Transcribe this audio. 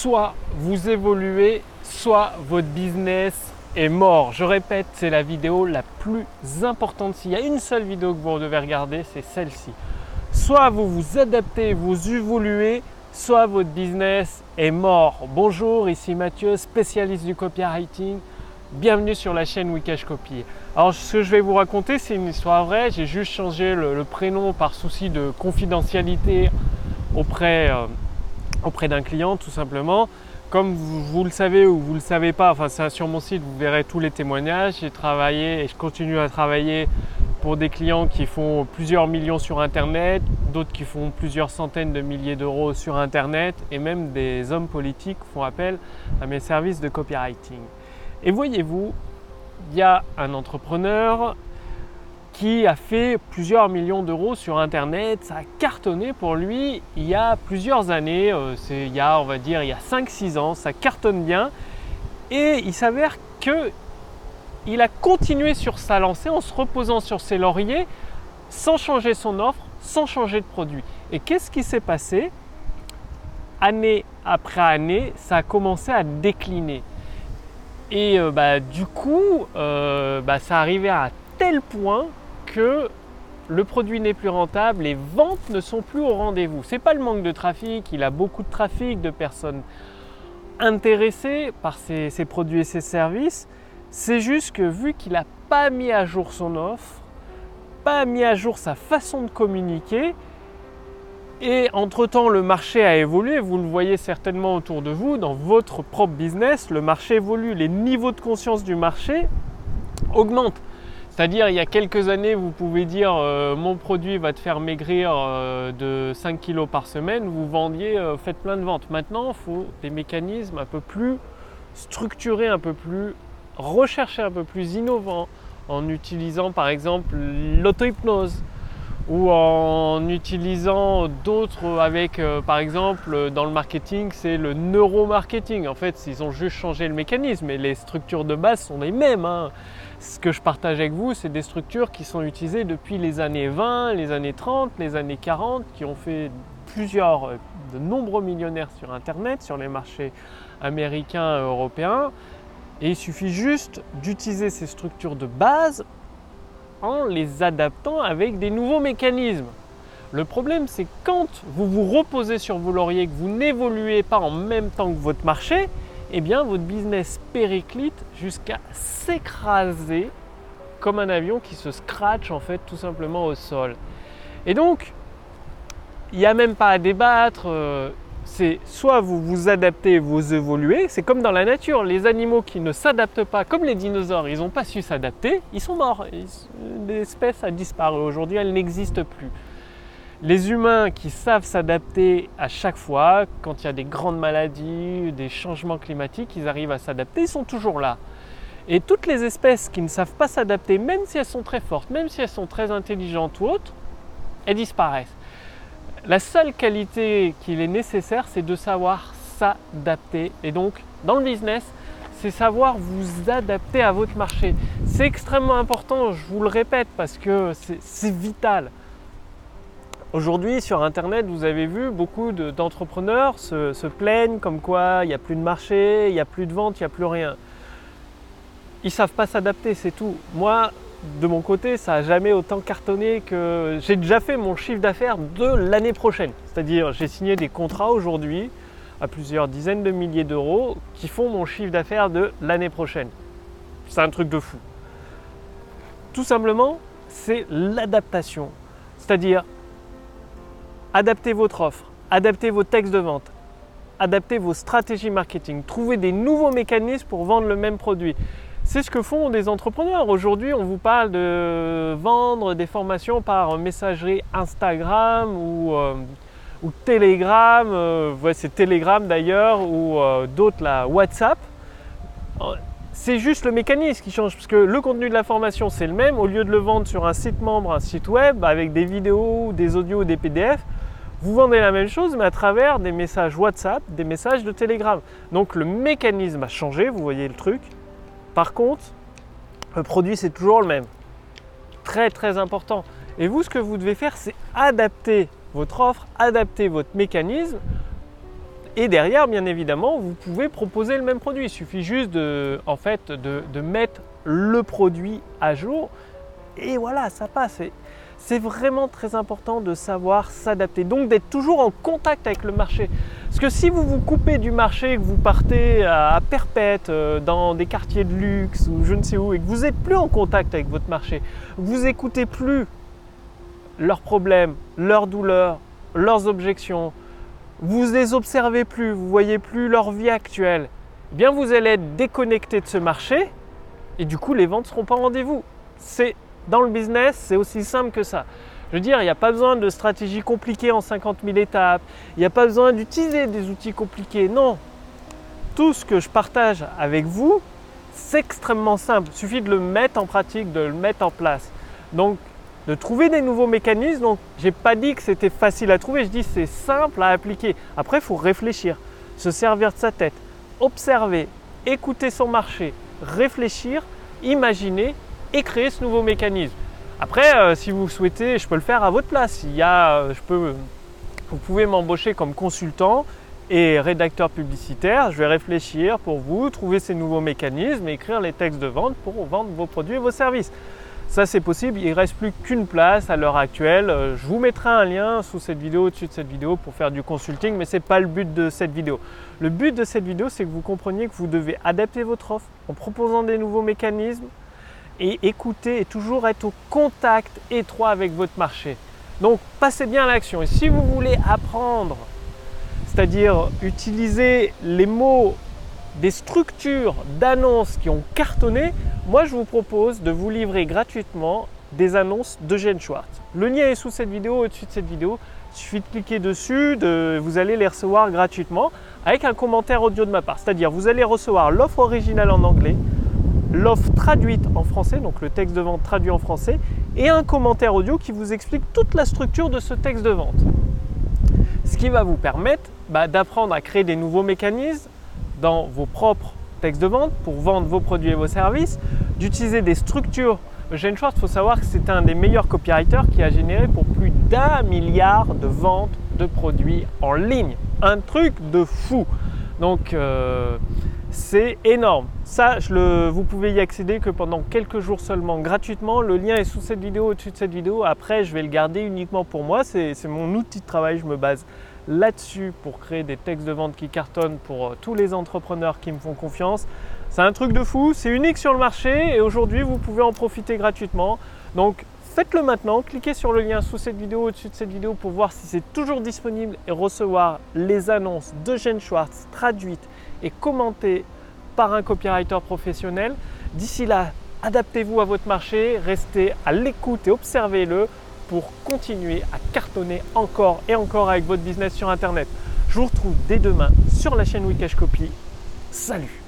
soit vous évoluez, soit votre business est mort. Je répète, c'est la vidéo la plus importante. S'il y a une seule vidéo que vous devez regarder, c'est celle-ci. Soit vous vous adaptez, vous évoluez, soit votre business est mort. Bonjour, ici Mathieu, spécialiste du copywriting. Bienvenue sur la chaîne Wikash Copy. Alors ce que je vais vous raconter, c'est une histoire vraie. J'ai juste changé le, prénom par souci de confidentialité auprès, euh, auprès d'un client tout simplement. Comme vous, le savez ou vous ne le savez pas, enfin c'est sur mon site, vous verrez tous les témoignages. J'ai travaillé et je continue à travailler pour des clients qui font plusieurs millions sur Internet, d'autres qui font plusieurs centaines de milliers d'euros sur Internet, et même des hommes politiques font appel à mes services de copywriting. Et voyez-vous, il y a un entrepreneur qui a fait plusieurs millions d'euros sur Internet. Ça a cartonné pour lui il y a plusieurs années. Euh, c'est il y a, on va dire, il y a 5-6 ans. Ça cartonne bien. Et il s'avère que il a continué sur sa lancée en se reposant sur ses lauriers sans changer son offre, sans changer de produit. Et qu'est-ce qui s'est passé? Année après année, ça a commencé à décliner. Et euh, bah, du coup, euh, bah, ça arrivait à tel point que le produit n'est plus rentable, les ventes ne sont plus au rendez-vous. Ce n'est pas le manque de trafic, il a beaucoup de trafic, de personnes intéressées par ses, produits et ses services. C'est juste que vu qu'il n'a pas mis à jour son offre, pas mis à jour sa façon de communiquer, et entre-temps, le marché a évolué, vous le voyez certainement autour de vous, dans votre propre business, le marché évolue, les niveaux de conscience du marché augmentent. C'est-à-dire, il y a quelques années, vous pouvez dire euh, mon produit va te faire maigrir euh, de 5 kg par semaine, vous vendiez, euh, faites plein de ventes. Maintenant, il faut des mécanismes un peu plus structurés, un peu plus recherchés, un peu plus innovants, en utilisant par exemple l'auto-hypnose ou en utilisant d'autres avec, par exemple, dans le marketing, c'est le neuromarketing. En fait, ils ont juste changé le mécanisme, mais les structures de base sont les mêmes. Hein. Ce que je partage avec vous, c'est des structures qui sont utilisées depuis les années 20, les années 30, les années 40, qui ont fait plusieurs, euh, de nombreux millionnaires sur Internet, sur les marchés américains et européens. Et il suffit juste d'utiliser ces structures de base en les adaptant avec des nouveaux mécanismes. Le problème, c'est quand vous vous reposez sur vos lauriers, que vous n'évoluez pas en même temps que votre marché, eh bien votre business périclite jusqu'à s'écraser comme un avion qui se scratch en fait tout simplement au sol. Et donc, il n'y a même pas à débattre. Euh, c'est soit vous vous adaptez, vous évoluez. C'est comme dans la nature, les animaux qui ne s'adaptent pas, comme les dinosaures, ils n'ont pas su s'adapter, ils sont morts. L'espèce a disparu. Aujourd'hui, elle n'existe plus. Les humains qui savent s'adapter à chaque fois, quand il y a des grandes maladies, des changements climatiques, ils arrivent à s'adapter, ils sont toujours là. Et toutes les espèces qui ne savent pas s'adapter, même si elles sont très fortes, même si elles sont très intelligentes ou autres, elles disparaissent. La seule qualité qu'il est nécessaire, c'est de savoir s'adapter. Et donc, dans le business, c'est savoir vous adapter à votre marché. C'est extrêmement important, je vous le répète, parce que c'est vital. Aujourd'hui, sur Internet, vous avez vu, beaucoup d'entrepreneurs se, plaignent comme quoi il n'y a plus de marché, il n'y a plus de vente, il n'y a plus rien. Ils ne savent pas s'adapter, c'est tout. Moi, de mon côté, ça n'a jamais autant cartonné que j'ai déjà fait mon chiffre d'affaires de l'année prochaine. C'est-à-dire, j'ai signé des contrats aujourd'hui à plusieurs dizaines de milliers d'euros qui font mon chiffre d'affaires de l'année prochaine. C'est un truc de fou. Tout simplement, c'est l'adaptation. C'est-à-dire, Adaptez votre offre, adaptez vos textes de vente, adaptez vos stratégies marketing, trouvez des nouveaux mécanismes pour vendre le même produit. C'est ce que font des entrepreneurs. Aujourd'hui, on vous parle de vendre des formations par messagerie Instagram ou, euh, Telegram. Euh, c'est Telegram d'ailleurs ou euh, d'autres là, WhatsApp. C'est juste le mécanisme qui change parce que le contenu de la formation c'est le même. Au lieu de le vendre sur un site membre, un site web avec des vidéos, des audios, des PDF, vous vendez la même chose, mais à travers des messages WhatsApp, des messages de Telegram. Donc le mécanisme a changé, vous voyez le truc. Par contre, le produit, c'est toujours le même. Très, très important. Et vous, ce que vous devez faire, c'est adapter votre offre, adapter votre mécanisme Et derrière, bien évidemment, vous pouvez proposer le même produit. Il suffit juste de, en fait, de, mettre le produit à jour. Et voilà, ça passe. C'est vraiment très important de savoir s'adapter. Donc d'être toujours en contact avec le marché. Parce que si vous vous coupez du marché, que vous partez à perpète euh, dans des quartiers de luxe ou je ne sais où, et que vous n'êtes plus en contact avec votre marché, vous écoutez plus leurs problèmes, leurs douleurs, leurs objections, vous les observez plus, vous voyez plus leur vie actuelle, eh bien vous allez être déconnecté de ce marché et du coup les ventes ne seront pas au rendez-vous. C'est dans le business, c'est aussi simple que ça. Je veux dire, il n'y a pas besoin de stratégie compliquée en 50 000 étapes, il n'y a pas besoin d'utiliser des outils compliqués. Non, tout ce que je partage avec vous, c'est extrêmement simple. Il suffit de le mettre en pratique, de le mettre en place. Donc de trouver des nouveaux mécanismes. Donc, j'ai pas dit que c'était facile à trouver, je dis c'est simple à appliquer. Après, il faut réfléchir, se servir de sa tête, observer, écouter son marché, réfléchir, imaginer et créer ce nouveau mécanisme. Après, euh, si vous souhaitez, je peux le faire à votre place. Euh, vous pouvez m'embaucher comme consultant et rédacteur publicitaire. Je vais réfléchir pour vous, trouver ces nouveaux mécanismes et écrire les textes de vente pour vendre vos produits et vos services. Ça c'est possible, il ne reste plus qu'une place à l'heure actuelle. Euh, je vous mettrai un lien sous cette vidéo, au-dessus de cette vidéo pour faire du consulting, mais ce n'est pas le but de cette vidéo. Le but de cette vidéo, c'est que vous compreniez que vous devez adapter votre offre en proposant des nouveaux mécanismes et écouter et toujours être au contact étroit avec votre marché. Donc passez bien à l'action. Et si vous voulez apprendre, c'est-à-dire utiliser les mots des structures d'annonces qui ont cartonné, moi je vous propose de vous livrer gratuitement des annonces d'Eugène Schwartz. Le lien est sous cette vidéo, au-dessus de cette vidéo. Il suffit de cliquer dessus, vous allez les recevoir gratuitement avec un commentaire audio de ma part. C'est-à-dire vous allez recevoir l'offre originale en anglais, l'offre traduite en français, donc le texte de vente traduit en français, et un commentaire audio qui vous explique toute la structure de ce texte de vente. Ce qui va vous permettre bah, d'apprendre à créer des nouveaux mécanismes, dans vos propres textes de vente pour vendre vos produits et vos services, d'utiliser des structures. Eugene Schwartz, il faut savoir que c'est un des meilleurs copywriters qui a généré pour plus d'un milliard de ventes de produits en ligne. Un truc de fou. Donc euh, c'est énorme. Ça, vous pouvez y accéder que pendant quelques jours seulement gratuitement. Le lien est sous cette vidéo, au-dessus de cette vidéo. Après, je vais le garder uniquement pour moi. C'est mon outil de travail. Je me base là-dessus pour créer des textes de vente qui cartonnent pour euh, tous les entrepreneurs qui me font confiance. C'est un truc de fou, c'est unique sur le marché et aujourd'hui vous pouvez en profiter gratuitement. Donc faites-le maintenant, cliquez sur le lien sous cette vidéo, au-dessus de cette vidéo pour voir si c'est toujours disponible et recevoir les annonces de Jeanne Schwartz traduites et commentées par un copywriter professionnel. D'ici là, adaptez-vous à votre marché, restez à l'écoute et observez-le pour continuer à cartonner encore et encore avec votre business sur Internet. Je vous retrouve dès demain sur la chaîne Wikash Copy. Salut